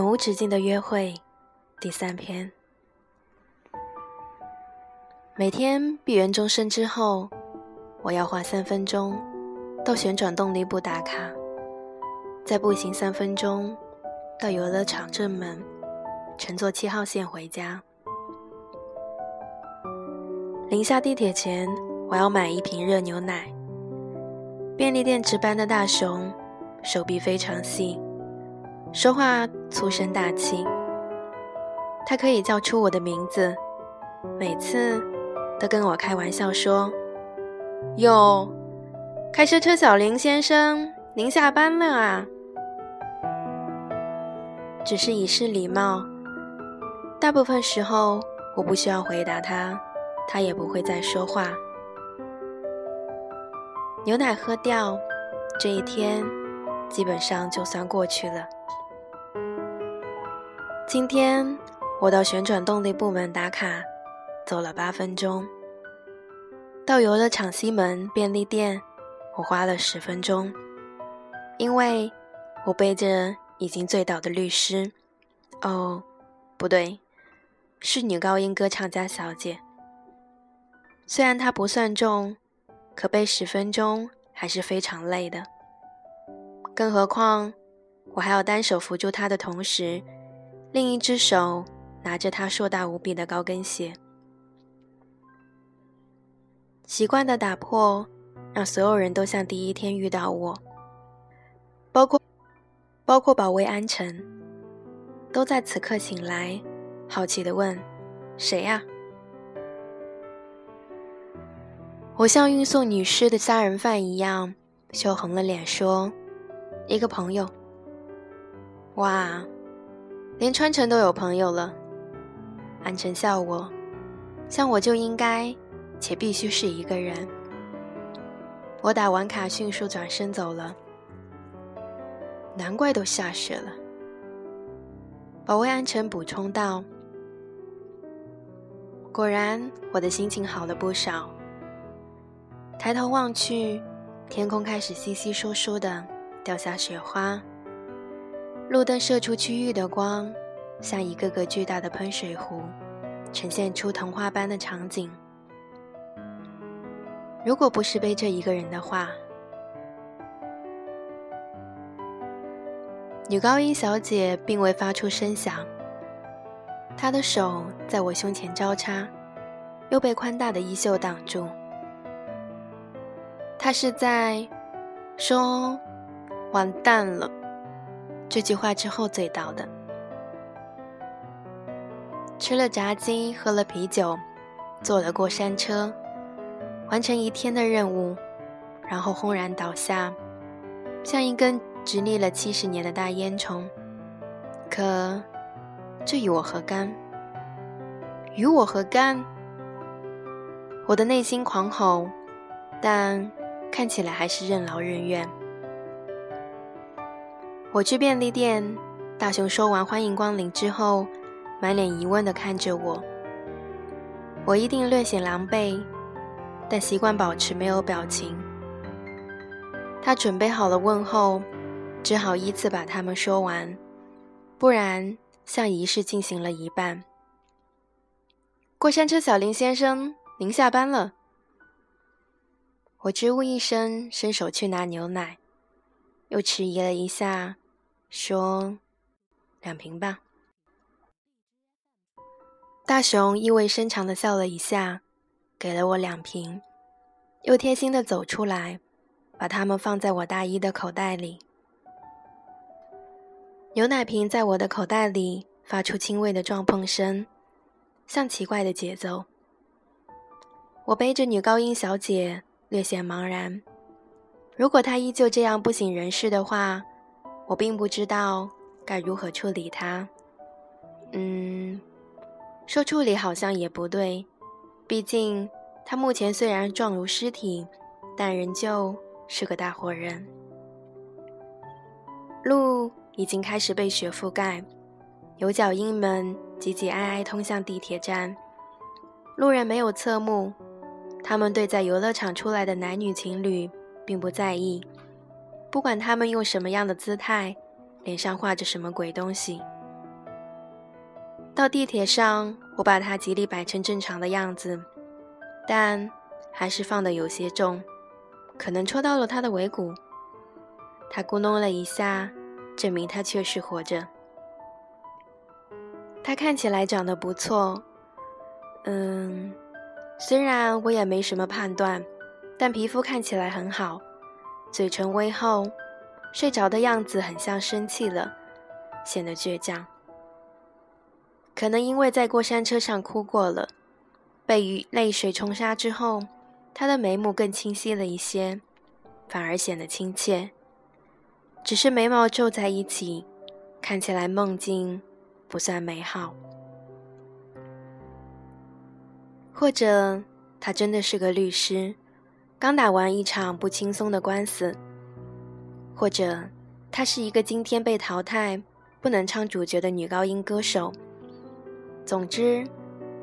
永无止境的约会，第三篇。每天闭园钟声之后，我要花三分钟到旋转动力部打卡，再步行三分钟到游乐场正门，乘坐七号线回家。临下地铁前，我要买一瓶热牛奶。便利店值班的大熊，手臂非常细。说话粗声大气，他可以叫出我的名字，每次都跟我开玩笑说：“哟，开车车小林先生，您下班了啊？”只是以示礼貌，大部分时候我不需要回答他，他也不会再说话。牛奶喝掉，这一天基本上就算过去了。今天我到旋转动力部门打卡，走了八分钟。到游乐场西门便利店，我花了十分钟，因为我背着已经醉倒的律师。哦，不对，是女高音歌唱家小姐。虽然她不算重，可背十分钟还是非常累的。更何况我还要单手扶住她的同时。另一只手拿着他硕大无比的高跟鞋，习惯的打破，让所有人都像第一天遇到我，包括包括保卫安城，都在此刻醒来，好奇的问：“谁呀？”我像运送女尸的杀人犯一样，羞红了脸说：“一个朋友。”哇！连川城都有朋友了，安城笑我，像我就应该，且必须是一个人。我打完卡，迅速转身走了。难怪都下雪了。保卫安城补充道。果然，我的心情好了不少。抬头望去，天空开始稀稀疏疏的掉下雪花。路灯射出区域的光，像一个个巨大的喷水壶，呈现出童话般的场景。如果不是背着一个人的话，女高音小姐并未发出声响，她的手在我胸前交叉，又被宽大的衣袖挡住。她是在说：“完蛋了。”这句话之后醉倒的，吃了炸鸡，喝了啤酒，坐了过山车，完成一天的任务，然后轰然倒下，像一根直立了七十年的大烟囱。可这与我何干？与我何干？我的内心狂吼，但看起来还是任劳任怨。我去便利店，大雄说完“欢迎光临”之后，满脸疑问的看着我。我一定略显狼狈，但习惯保持没有表情。他准备好了问候，只好依次把他们说完，不然像仪式进行了一半。过山车小林先生，您下班了。我支吾一声，伸手去拿牛奶，又迟疑了一下。说：“两瓶吧。”大熊意味深长的笑了一下，给了我两瓶，又贴心的走出来，把它们放在我大衣的口袋里。牛奶瓶在我的口袋里发出轻微的撞碰声，像奇怪的节奏。我背着女高音小姐，略显茫然。如果她依旧这样不省人事的话，我并不知道该如何处理他。嗯，说处理好像也不对，毕竟他目前虽然状如尸体，但仍旧是个大活人。路已经开始被雪覆盖，有脚印们挤挤挨挨通向地铁站。路人没有侧目，他们对在游乐场出来的男女情侣并不在意。不管他们用什么样的姿态，脸上画着什么鬼东西，到地铁上，我把它极力摆成正常的样子，但还是放得有些重，可能戳到了他的尾骨。他咕哝了一下，证明他确实活着。他看起来长得不错，嗯，虽然我也没什么判断，但皮肤看起来很好，嘴唇微厚，睡着的样子很像生气了，显得倔强。可能因为在过山车上哭过了，被雨泪水冲刷之后，他的眉目更清晰了一些，反而显得亲切。只是眉毛皱在一起，看起来梦境不算美好。或者他真的是个律师，刚打完一场不轻松的官司；或者她是一个今天被淘汰、不能唱主角的女高音歌手。总之，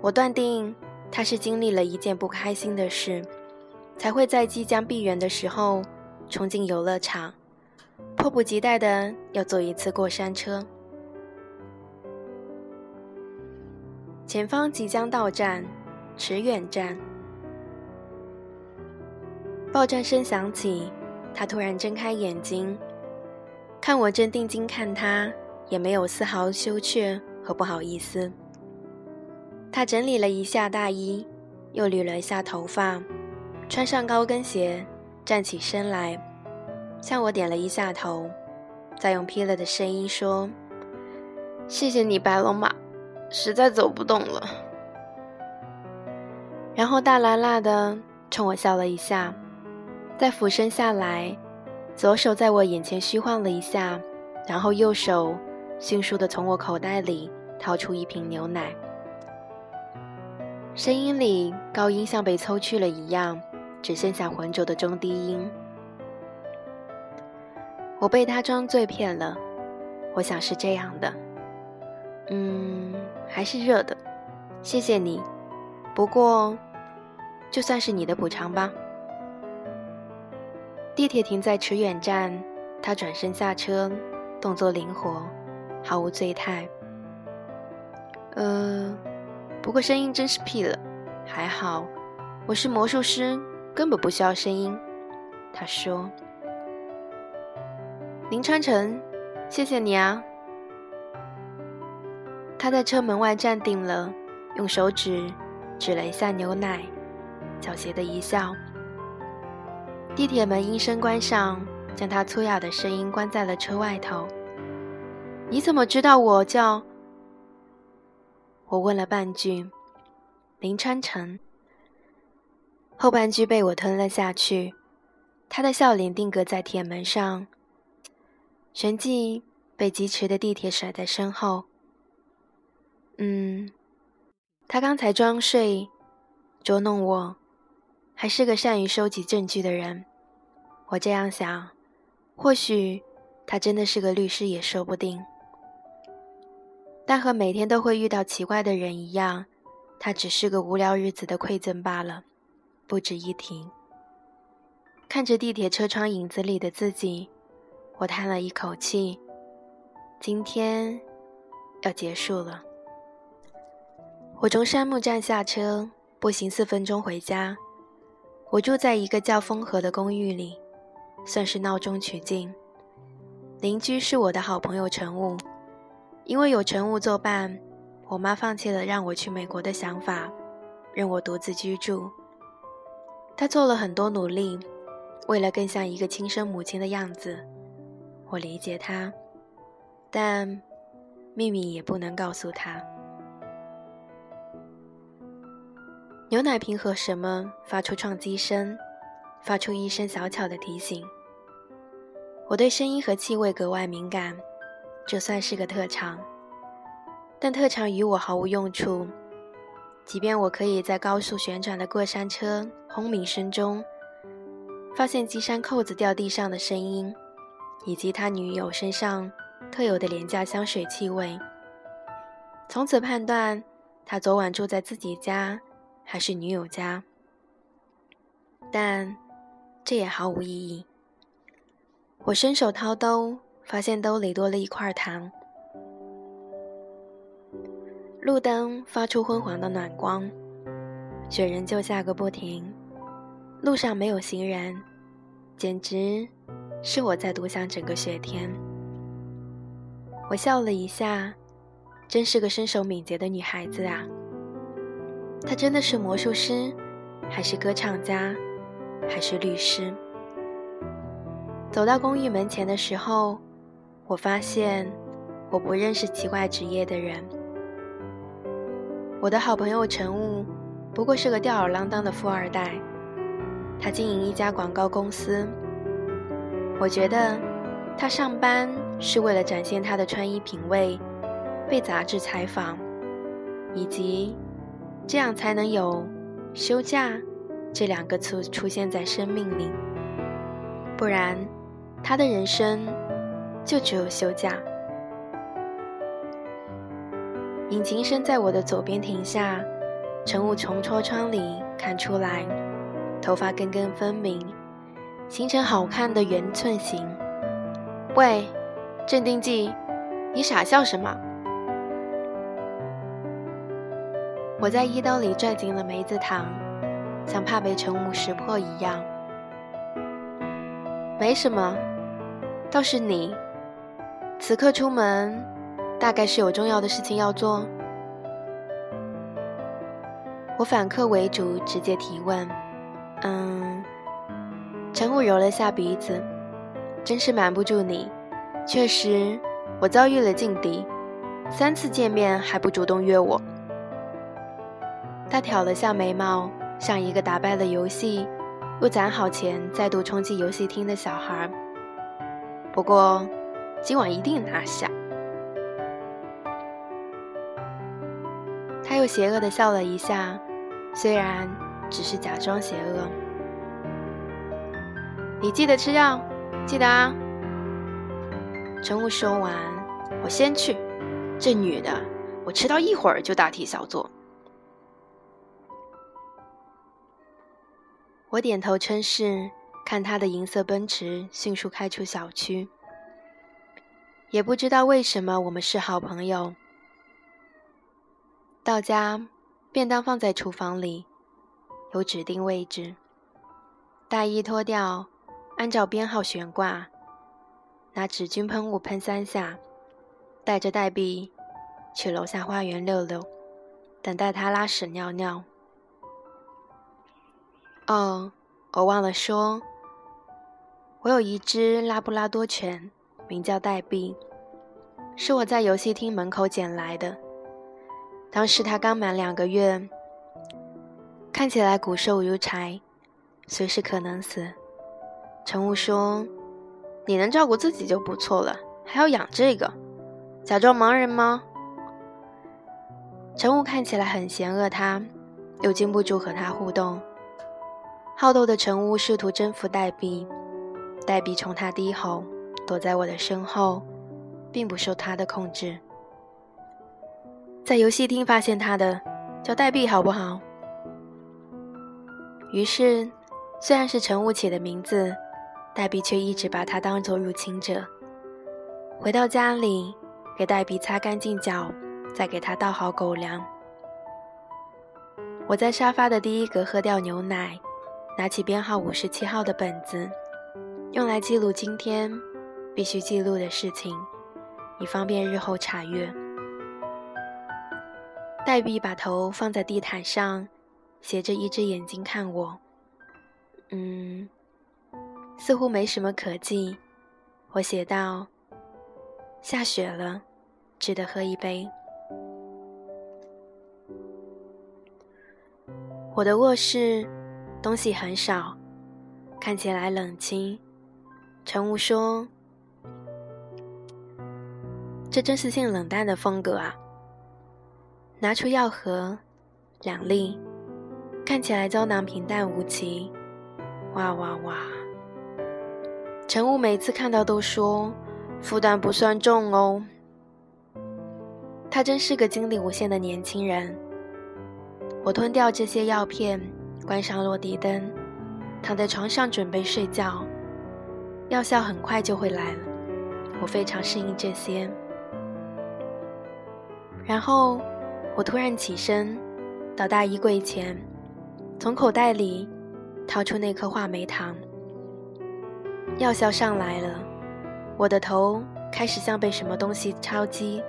我断定她是经历了一件不开心的事，才会在即将闭园的时候冲进游乐场。迫不及待的要坐一次过山车。前方即将到站，驰远站。爆炸声响起，他突然睁开眼睛，看我正定睛看他，也没有丝毫羞怯和不好意思。他整理了一下大衣，又捋了一下头发，穿上高跟鞋，站起身来。向我点了一下头，再用劈了的声音说：“谢谢你，白龙马，实在走不动了。”然后大喇喇的冲我笑了一下，再俯身下来，左手在我眼前虚晃了一下，然后右手迅速的从我口袋里掏出一瓶牛奶，声音里高音像被抽去了一样，只剩下浑浊的中低音。我被他装醉骗了，我想是这样的。嗯，还是热的，谢谢你。不过，就算是你的补偿吧。地铁停在驰远站，他转身下车，动作灵活，毫无醉态。呃，不过声音真是屁了。还好，我是魔术师，根本不需要声音。他说。林川成，谢谢你啊！他在车门外站定了，用手指指了一下牛奶，狡黠的一笑。地铁门应声关上，将他粗哑的声音关在了车外头。你怎么知道我叫？我问了半句。林川成，后半句被我吞了下去。他的笑脸定格在铁门上。旋即被疾驰的地铁甩在身后。嗯，他刚才装睡，捉弄我，还是个善于收集证据的人。我这样想，或许他真的是个律师也说不定。但和每天都会遇到奇怪的人一样，他只是个无聊日子的馈赠罢了，不值一提。看着地铁车窗影子里的自己。我叹了一口气，今天要结束了。我从山木站下车，步行四分钟回家。我住在一个叫风和的公寓里，算是闹中取静。邻居是我的好朋友陈雾，因为有陈雾作伴，我妈放弃了让我去美国的想法，任我独自居住。她做了很多努力，为了更像一个亲生母亲的样子。我理解她，但秘密也不能告诉她。牛奶瓶和什么发出撞击声，发出一声小巧的提醒。我对声音和气味格外敏感，这算是个特长。但特长与我毫无用处，即便我可以在高速旋转的过山车轰鸣声中，发现机山扣子掉地上的声音。以及他女友身上特有的廉价香水气味，从此判断他昨晚住在自己家还是女友家。但这也毫无意义。我伸手掏兜，发现兜里多了一块糖。路灯发出昏黄的暖光，雪仍旧下个不停，路上没有行人，简直是我在独享整个雪天。我笑了一下，真是个身手敏捷的女孩子啊！他真的是魔术师，还是歌唱家，还是律师？走到公寓门前的时候，我发现我不认识奇怪职业的人。我的好朋友陈雾，不过是个吊儿郎当的富二代，他经营一家广告公司。我觉得他上班是为了展现他的穿衣品味，被杂志采访，以及这样才能有休假这两个词出现在生命里，不然他的人生就只有休假。引擎声在我的左边停下，乘雾从车窗里看出来，头发根根分明，形成好看的圆寸形。喂，镇定剂，你傻笑什么？我在衣兜里拽紧了梅子糖，像怕被陈武识破一样。没什么，倒是你，此刻出门。大概是有重要的事情要做。我反客为主，直接提问：“嗯。”陈武揉了下鼻子，真是瞒不住你。确实，我遭遇了劲敌，三次见面还不主动约我。他挑了下眉毛，像一个打败了游戏又攒好钱再度冲进游戏厅的小孩。不过，今晚一定拿下。他又邪恶的笑了一下，虽然只是假装邪恶。你记得吃药，记得啊。陈雾说完，我先去。这女的，我迟到一会儿就大题小做。我点头称是，看他的银色奔驰迅速开出小区。也不知道为什么，我们是好朋友。到家，便当放在厨房里，有指定位置。大衣脱掉，按照编号悬挂。拿纸巾喷雾喷三下，带着黛碧去楼下花园溜溜，等待他拉屎尿尿。哦，我忘了说，我有一只拉布拉多犬，名叫黛碧，是我在游戏厅门口捡来的。当时它刚满两个月，看起来骨瘦如柴，随时可能死。陈雾说：“你能照顾自己就不错了，还要养这个，假装盲人吗？”陈雾看起来很嫌恶他，又禁不住和他互动。好斗的陈雾试图征服黛碧，黛碧冲他低吼，躲在我的身后，并不受他的控制。在游戏厅发现他的，叫黛碧，好不好？于是，虽然是陈雾起的名字，黛碧却一直把他当做入侵者。回到家里，给黛碧擦干净脚，再给他倒好狗粮。我在沙发的第一格喝掉牛奶，拿起编号五十七号的本子，用来记录今天必须记录的事情，以方便日后查阅。黛碧把头放在地毯上，斜着一只眼睛看我。嗯，似乎没什么可记。我写道：“下雪了，值得喝一杯。”我的卧室东西很少，看起来冷清。陈雾说：“这真是性冷淡的风格啊。”拿出药盒，两粒，看起来胶囊平淡无奇。哇哇哇！陈雾每次看到都说负担不算重哦。他真是个精力无限的年轻人。我吞掉这些药片，关上落地灯，躺在床上准备睡觉。药效很快就会来了，我非常适应这些。然后。我突然起身，到大衣柜前，从口袋里掏出那颗话梅糖。药效上来了，我的头开始像被什么东西敲击，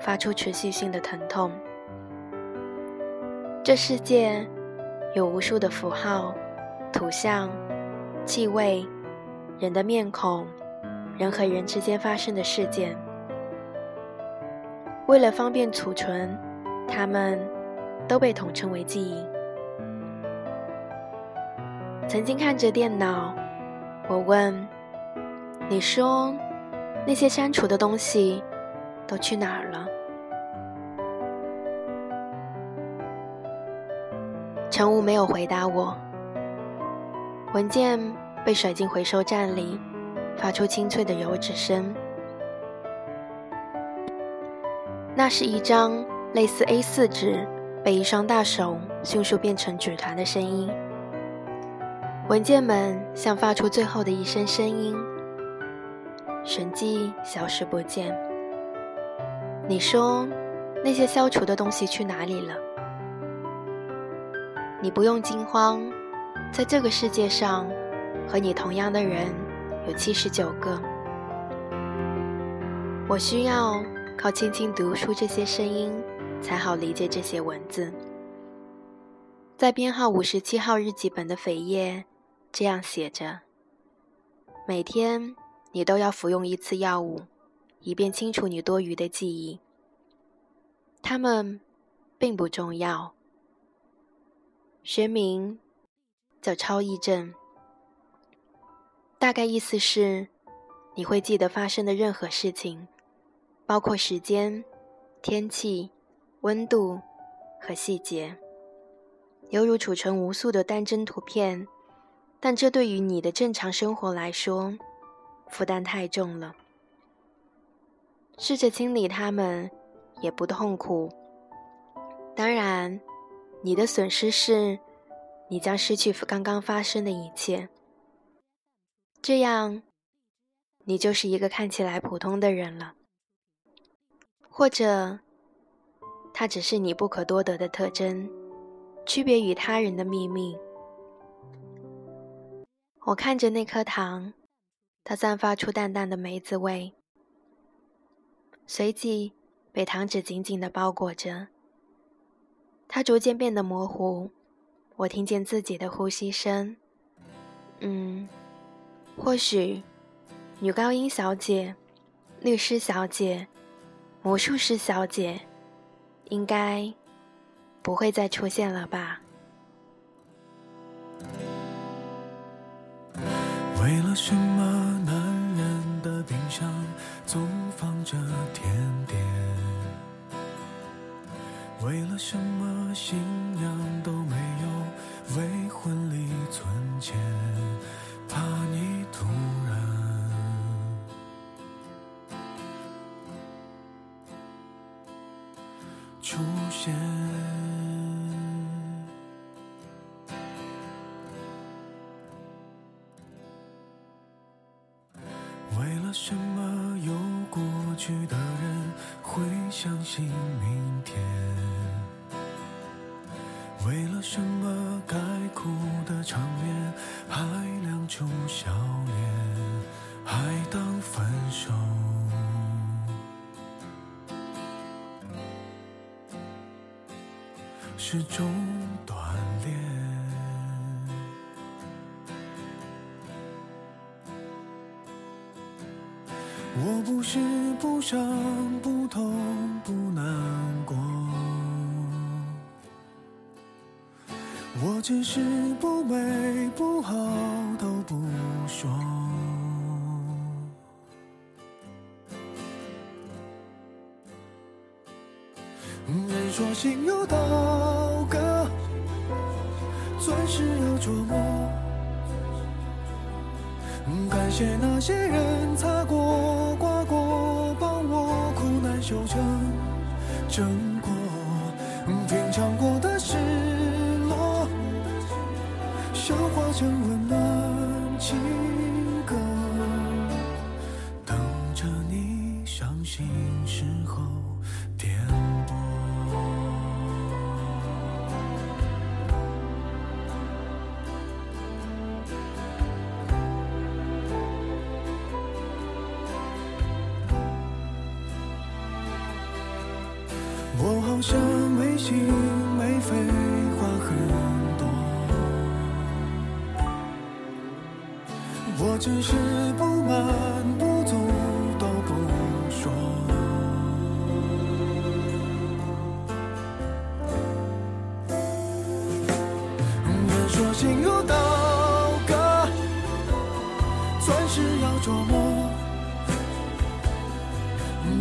发出持续性的疼痛。这世界有无数的符号、图像、气味、人的面孔、人和人之间发生的事件。为了方便储存，它们都被统称为记忆。曾经看着电脑，我问：“你说那些删除的东西都去哪儿了？”乘务没有回答我。文件被甩进回收站里，发出清脆的油脂声。那是一张类似 A4 纸被一双大手迅速变成纸团的声音。文件们像发出最后的一声声音，神迹消失不见。你说，那些消除的东西去哪里了？你不用惊慌，在这个世界上，和你同样的人有七十九个。我需要靠轻轻读出这些声音，才好理解这些文字。在编号五十七号日记本的扉页，这样写着：每天你都要服用一次药物，以便清除你多余的记忆。它们并不重要。学名叫超忆症，大概意思是你会记得发生的任何事情，包括时间、天气、温度和细节，犹如储存无数的单帧图片。但这对于你的正常生活来说，负担太重了。试着清理它们也不痛苦。当然。你的损失是，你将失去刚刚发生的一切。这样，你就是一个看起来普通的人了。或者，它只是你不可多得的特征，区别于他人的秘密。我看着那颗糖，它散发出淡淡的梅子味，随即被糖纸紧紧地包裹着。它逐渐变得模糊，我听见自己的呼吸声。嗯，或许，女高音小姐、律师小姐、魔术师小姐，应该不会再出现了吧？为了什么，男人的冰箱总放着甜点？为了什么心。为了什么该哭的场面还亮出笑脸，还当分手是种锻炼？我不是不伤不痛不难。只是不美不好都不说。人说心有刀割，钻石要琢磨。感谢那些人擦过、刮过，帮我苦难修成正果，品尝过的事。将温暖情歌等着你伤心时候点播。我好像没心没肺话很我只是不满、不足都不说。人说心如刀割，钻石要琢磨。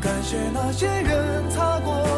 感谢那些人擦过。